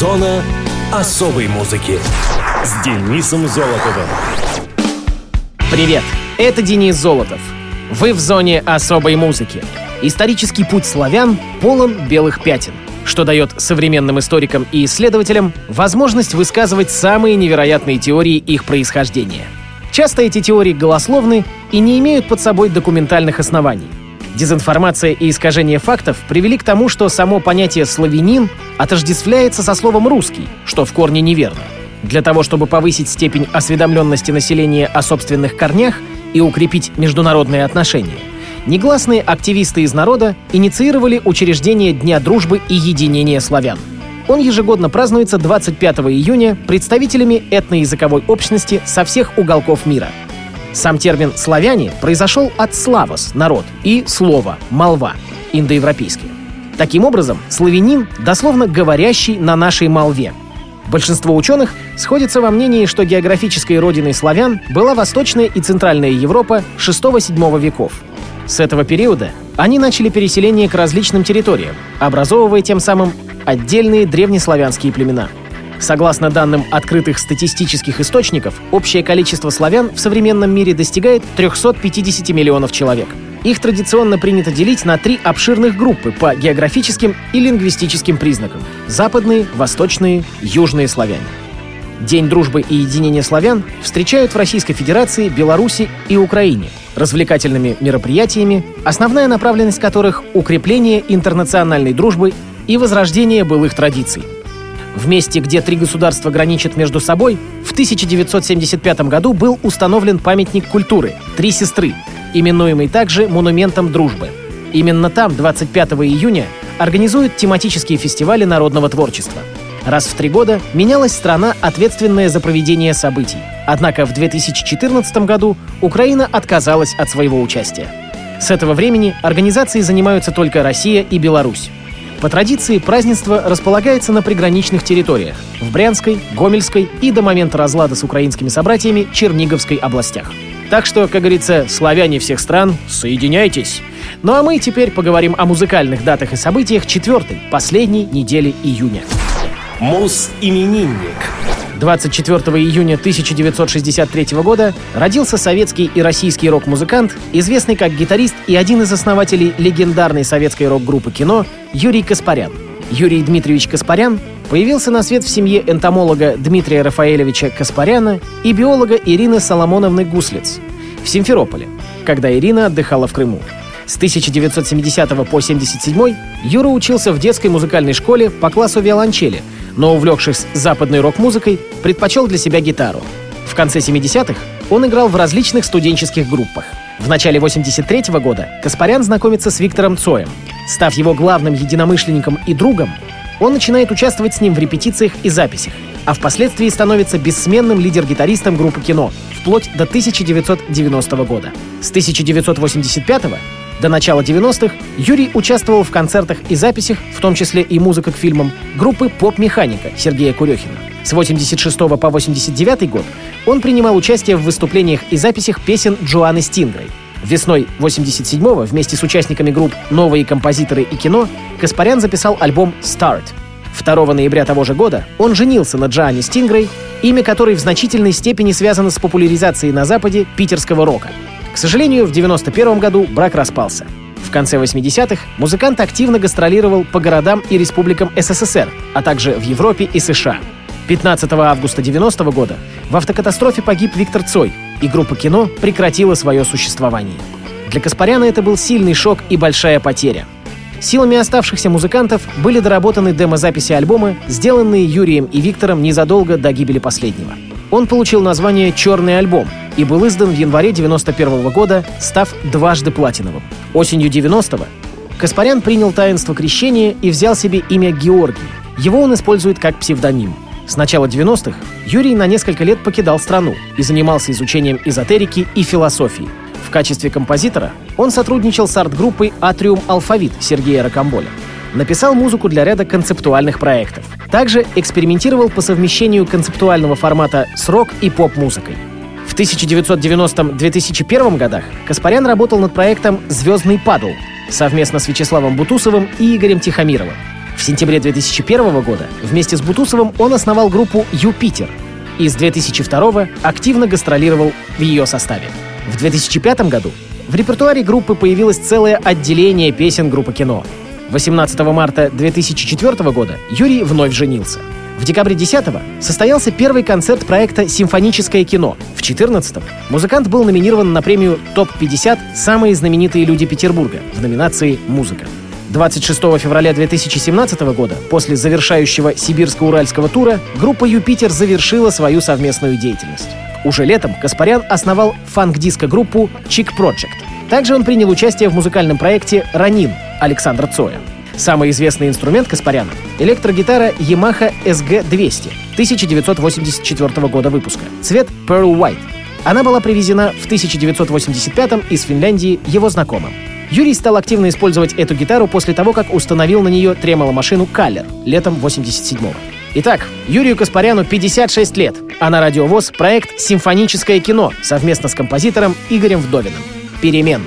Зона особой музыки с Денисом Золотовым. Привет, это Денис Золотов. Вы в зоне особой музыки. Исторический путь славян полон белых пятен, что дает современным историкам и исследователям возможность высказывать самые невероятные теории их происхождения. Часто эти теории голословны и не имеют под собой документальных оснований. Дезинформация и искажение фактов привели к тому, что само понятие «славянин» отождествляется со словом «русский», что в корне неверно. Для того, чтобы повысить степень осведомленности населения о собственных корнях и укрепить международные отношения, негласные активисты из народа инициировали учреждение Дня дружбы и единения славян. Он ежегодно празднуется 25 июня представителями этноязыковой общности со всех уголков мира – сам термин «славяне» произошел от «славос» — народ и слово «молва» — индоевропейский. Таким образом, славянин дословно «говорящий на нашей молве». Большинство ученых сходятся во мнении, что географической родиной славян была Восточная и Центральная Европа VI-VII веков. С этого периода они начали переселение к различным территориям, образовывая тем самым отдельные древнеславянские племена — Согласно данным открытых статистических источников, общее количество славян в современном мире достигает 350 миллионов человек. Их традиционно принято делить на три обширных группы по географическим и лингвистическим признакам – западные, восточные, южные славяне. День дружбы и единения славян встречают в Российской Федерации, Беларуси и Украине развлекательными мероприятиями, основная направленность которых — укрепление интернациональной дружбы и возрождение былых традиций – в месте, где три государства граничат между собой, в 1975 году был установлен памятник культуры «Три сестры», именуемый также «Монументом дружбы». Именно там 25 июня организуют тематические фестивали народного творчества. Раз в три года менялась страна, ответственная за проведение событий. Однако в 2014 году Украина отказалась от своего участия. С этого времени организацией занимаются только Россия и Беларусь. По традиции празднество располагается на приграничных территориях – в Брянской, Гомельской и до момента разлада с украинскими собратьями Черниговской областях. Так что, как говорится, славяне всех стран, соединяйтесь! Ну а мы теперь поговорим о музыкальных датах и событиях четвертой, последней недели июня. Мус-именинник. 24 июня 1963 года родился советский и российский рок-музыкант, известный как гитарист и один из основателей легендарной советской рок-группы «Кино» Юрий Каспарян. Юрий Дмитриевич Каспарян появился на свет в семье энтомолога Дмитрия Рафаэлевича Каспаряна и биолога Ирины Соломоновны Гуслиц в Симферополе, когда Ирина отдыхала в Крыму. С 1970 по 1977 Юра учился в детской музыкальной школе по классу виолончели – но, увлекшись западной рок-музыкой, предпочел для себя гитару. В конце 70-х он играл в различных студенческих группах. В начале 83 -го года Каспарян знакомится с Виктором Цоем. Став его главным единомышленником и другом, он начинает участвовать с ним в репетициях и записях, а впоследствии становится бессменным лидер-гитаристом группы «Кино» вплоть до 1990 года. С 1985 до начала 90-х Юрий участвовал в концертах и записях, в том числе и музыка к фильмам, группы «Поп-механика» Сергея Курехина. С 86 по 89 год он принимал участие в выступлениях и записях песен Джоанны Стингрей. Весной 87-го вместе с участниками групп «Новые композиторы» и «Кино» Каспарян записал альбом «Start». 2 ноября того же года он женился на Джоанне Стингрей, имя которой в значительной степени связано с популяризацией на Западе питерского рока. К сожалению, в 91 году брак распался. В конце 80-х музыкант активно гастролировал по городам и республикам СССР, а также в Европе и США. 15 августа 90 -го года в автокатастрофе погиб Виктор Цой, и группа «Кино» прекратила свое существование. Для Каспаряна это был сильный шок и большая потеря. Силами оставшихся музыкантов были доработаны демозаписи альбома, сделанные Юрием и Виктором незадолго до гибели последнего. Он получил название «Черный альбом» и был издан в январе 91 года, став дважды платиновым. Осенью 90-го Каспарян принял таинство крещения и взял себе имя Георгий. Его он использует как псевдоним. С начала 90-х Юрий на несколько лет покидал страну и занимался изучением эзотерики и философии. В качестве композитора он сотрудничал с арт-группой «Атриум Алфавит» Сергея Рокомболя. Написал музыку для ряда концептуальных проектов. Также экспериментировал по совмещению концептуального формата с рок и поп-музыкой. В 1990-2001 годах Каспарян работал над проектом «Звездный падл» совместно с Вячеславом Бутусовым и Игорем Тихомировым. В сентябре 2001 года вместе с Бутусовым он основал группу «Юпитер», и с 2002 активно гастролировал в ее составе. В 2005 году в репертуаре группы появилось целое отделение песен группы «Кино». 18 марта 2004 года Юрий вновь женился. В декабре 10-го состоялся первый концерт проекта «Симфоническое кино». В 14-м музыкант был номинирован на премию «Топ-50. Самые знаменитые люди Петербурга» в номинации «Музыка». 26 февраля 2017 года, после завершающего сибирско-уральского тура, группа «Юпитер» завершила свою совместную деятельность. Уже летом Каспарян основал фанк-диско-группу «Чик Project. Также он принял участие в музыкальном проекте «Ранин» Александра Цоя. Самый известный инструмент Каспаряна — электрогитара Yamaha SG-200 1984 года выпуска. Цвет Pearl White. Она была привезена в 1985 из Финляндии его знакомым. Юрий стал активно использовать эту гитару после того, как установил на нее тремоло-машину Каллер летом 87-го. Итак, Юрию Каспаряну 56 лет, а на радиовоз проект «Симфоническое кино» совместно с композитором Игорем Вдовиным. «Перемен».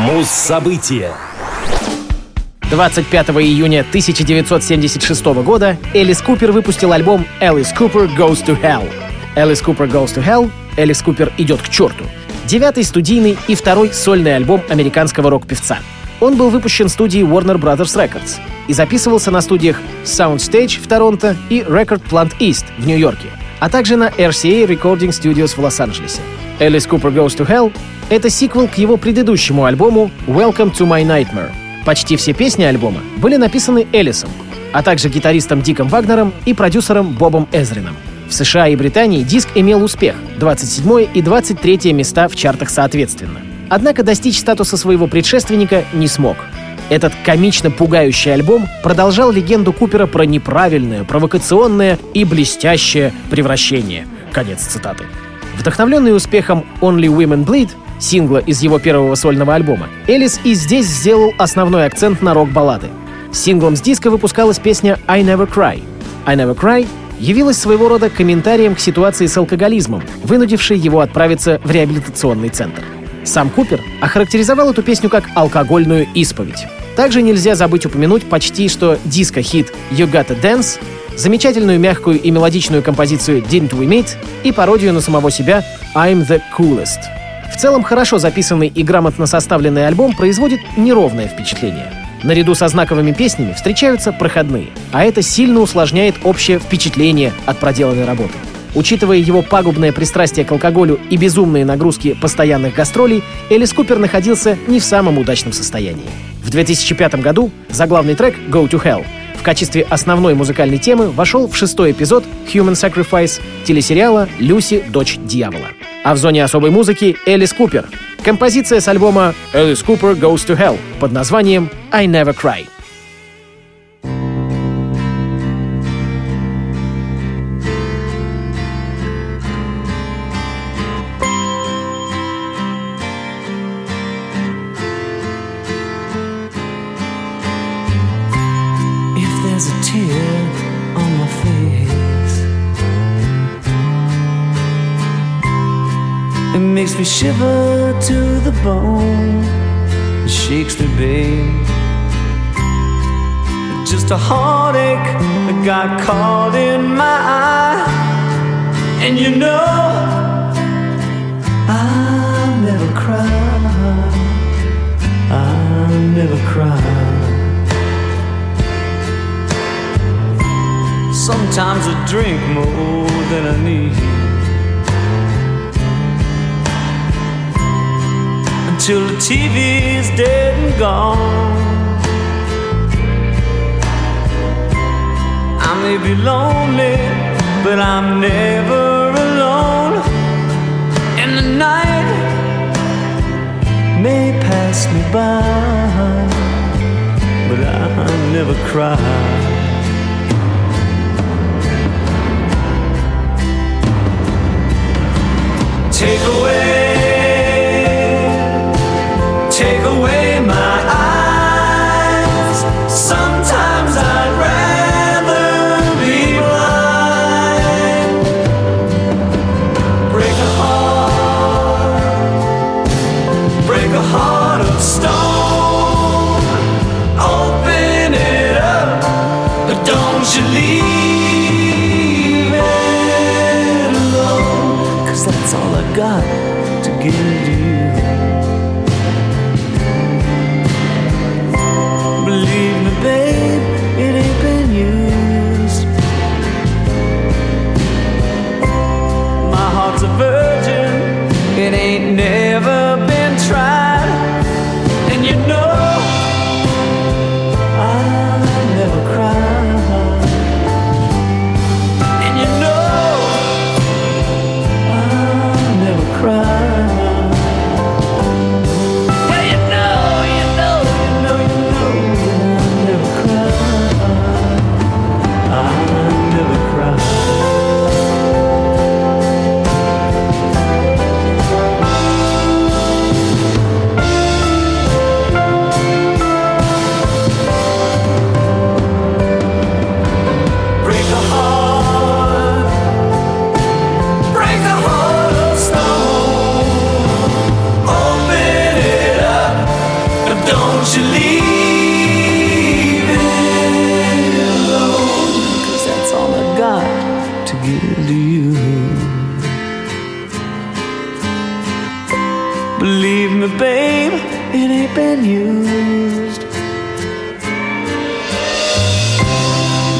Муз-события. 25 июня 1976 года Элис Купер выпустил альбом «Элис Купер Goes to Hell». «Элис Купер Goes to Hell» «Элис Купер идет к черту» — девятый студийный и второй сольный альбом американского рок-певца. Он был выпущен студией Warner Brothers Records и записывался на студиях Soundstage в Торонто и Record Plant East в Нью-Йорке. а также на RCA Recording Studios в Лос-Анджелесе. Alice Cooper Goes to Hell — это сиквел к его предыдущему альбому Welcome to My Nightmare. Почти все песни альбома были написаны Элисом, а также гитаристом Диком Вагнером и продюсером Бобом Эзрином. В США и Британии диск имел успех — 27 и 23 места в чартах соответственно. Однако достичь статуса своего предшественника не смог. Этот комично пугающий альбом продолжал легенду Купера про неправильное, провокационное и блестящее превращение. Конец цитаты. Вдохновленный успехом «Only Women Bleed», сингла из его первого сольного альбома, Элис и здесь сделал основной акцент на рок-баллады. Синглом с диска выпускалась песня «I Never Cry». «I Never Cry» явилась своего рода комментарием к ситуации с алкоголизмом, вынудившей его отправиться в реабилитационный центр. Сам Купер охарактеризовал эту песню как алкогольную исповедь. Также нельзя забыть упомянуть почти что диско-хит «You Gotta Dance», замечательную мягкую и мелодичную композицию «Didn't We Meet» и пародию на самого себя «I'm the Coolest». В целом, хорошо записанный и грамотно составленный альбом производит неровное впечатление. Наряду со знаковыми песнями встречаются проходные, а это сильно усложняет общее впечатление от проделанной работы. Учитывая его пагубное пристрастие к алкоголю и безумные нагрузки постоянных гастролей, Элис Купер находился не в самом удачном состоянии. В 2005 году заглавный трек «Go to Hell» в качестве основной музыкальной темы вошел в шестой эпизод Human Sacrifice телесериала «Люси. Дочь дьявола». А в зоне особой музыки Элис Купер. Композиция с альбома «Элис Купер Goes to Hell» под названием «I Never Cry». Me shiver to the bone. Shakes me, babe. Just a heartache that got caught in my eye. And you know, I never cry. I never cry. Sometimes I drink more than I need. Till the TV's dead and gone. I may be lonely, but I'm never alone. And the night may pass me by, but I never cry. Take away take away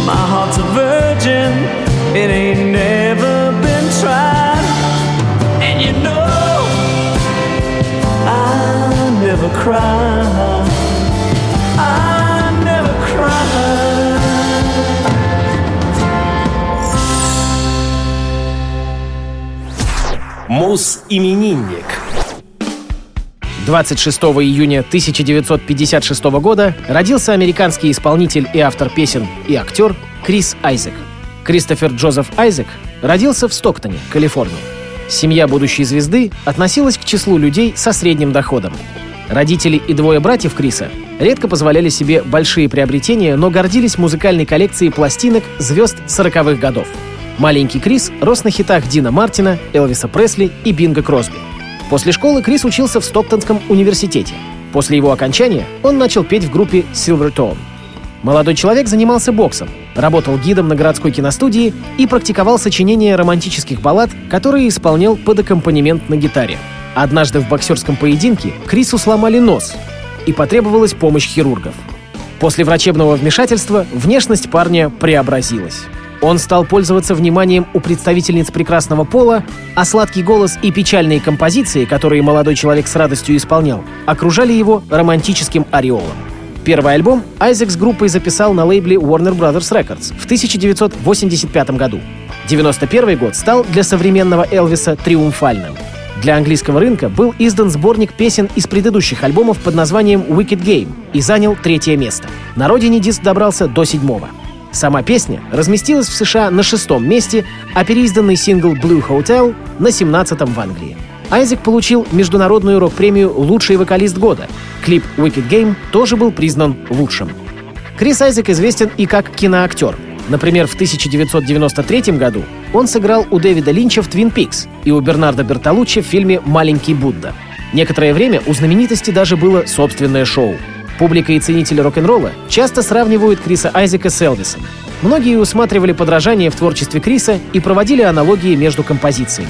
My heart's a virgin, it ain't never tried. And you know, I never cry. I never cry. Мус-именинник. 26 июня 1956 года родился американский исполнитель и автор песен и актер Крис Айзек. Кристофер Джозеф Айзек родился в Стоктоне, Калифорния. Семья будущей звезды относилась к числу людей со средним доходом. Родители и двое братьев Криса редко позволяли себе большие приобретения, но гордились музыкальной коллекцией пластинок звезд 40-х годов. Маленький Крис рос на хитах Дина Мартина, Элвиса Пресли и Бинга Кросби. После школы Крис учился в Стоктонском университете. После его окончания он начал петь в группе Silvertone. Молодой человек занимался боксом, работал гидом на городской киностудии и практиковал сочинение романтических баллад, которые исполнял под аккомпанемент на гитаре. Однажды в боксерском поединке Крису сломали нос, и потребовалась помощь хирургов. После врачебного вмешательства внешность парня преобразилась. Он стал пользоваться вниманием у представительниц прекрасного пола, а сладкий голос и печальные композиции, которые молодой человек с радостью исполнял, окружали его романтическим ореолом. Первый альбом Айзек с группой записал на лейбле Warner Brothers Records в 1985 году. 91 год стал для современного Элвиса триумфальным. Для английского рынка был издан сборник песен из предыдущих альбомов под названием Wicked Game и занял третье место. На родине диск добрался до седьмого. Сама песня разместилась в США на шестом месте, а переизданный сингл Blue Hotel на 17-м в Англии. Айзек получил международную рок-премию «Лучший вокалист года». Клип «Wicked Game» тоже был признан лучшим. Крис Айзек известен и как киноактер. Например, в 1993 году он сыграл у Дэвида Линча в «Твин Пикс» и у Бернарда Бертолуччи в фильме «Маленький Будда». Некоторое время у знаменитости даже было собственное шоу. Публика и ценители рок-н-ролла часто сравнивают Криса Айзека с Элвисом. Многие усматривали подражание в творчестве Криса и проводили аналогии между композициями.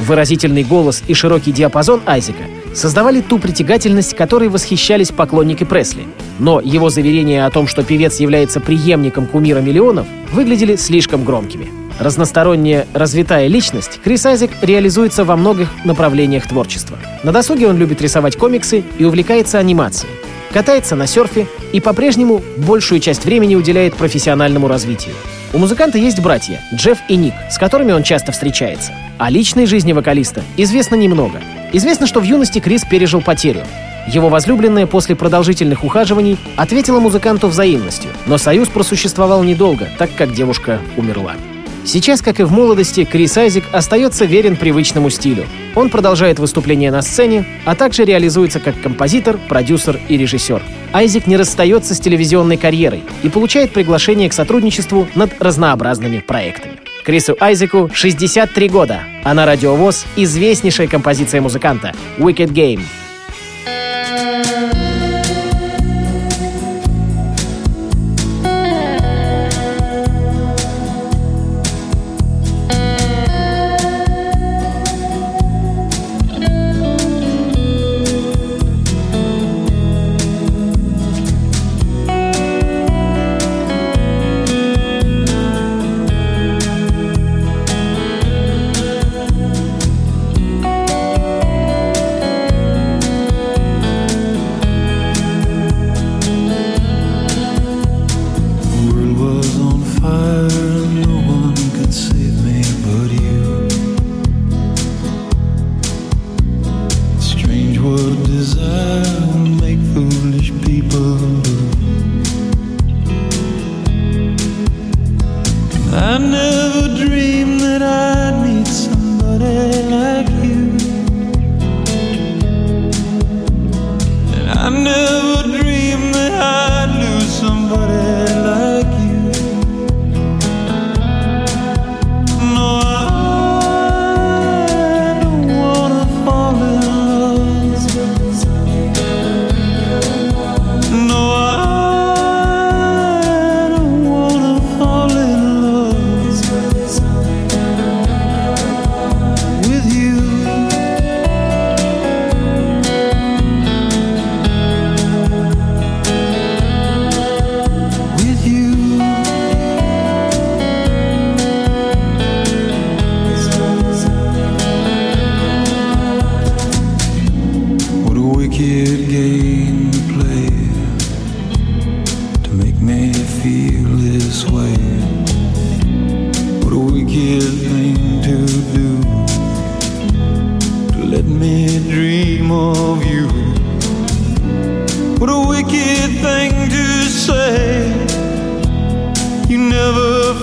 Выразительный голос и широкий диапазон Айзека создавали ту притягательность, которой восхищались поклонники Пресли. Но его заверения о том, что певец является преемником кумира миллионов, выглядели слишком громкими. Разносторонняя, развитая личность, Крис Айзек реализуется во многих направлениях творчества. На досуге он любит рисовать комиксы и увлекается анимацией катается на серфе и по-прежнему большую часть времени уделяет профессиональному развитию. У музыканта есть братья Джефф и Ник, с которыми он часто встречается. О личной жизни вокалиста известно немного. Известно, что в юности Крис пережил потерю. Его возлюбленная после продолжительных ухаживаний ответила музыканту взаимностью, но союз просуществовал недолго, так как девушка умерла. Сейчас, как и в молодости, Крис Айзек остается верен привычному стилю. Он продолжает выступления на сцене, а также реализуется как композитор, продюсер и режиссер. Айзек не расстается с телевизионной карьерой и получает приглашение к сотрудничеству над разнообразными проектами. Крису Айзеку 63 года, а на радиовоз известнейшая композиция музыканта «Wicked Game»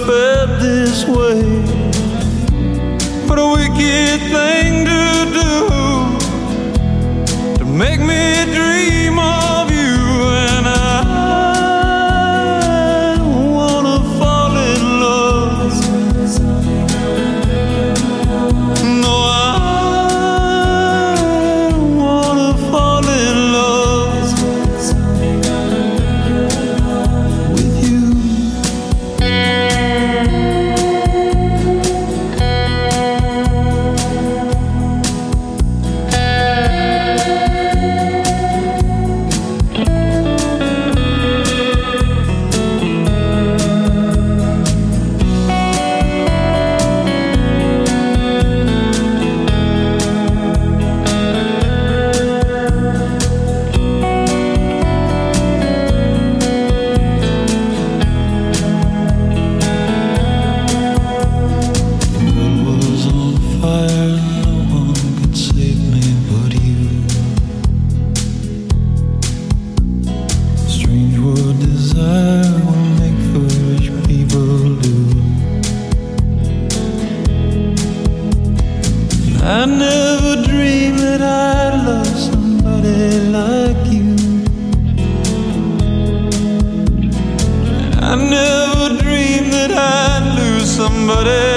felt this way. never dreamed that I'd lose somebody.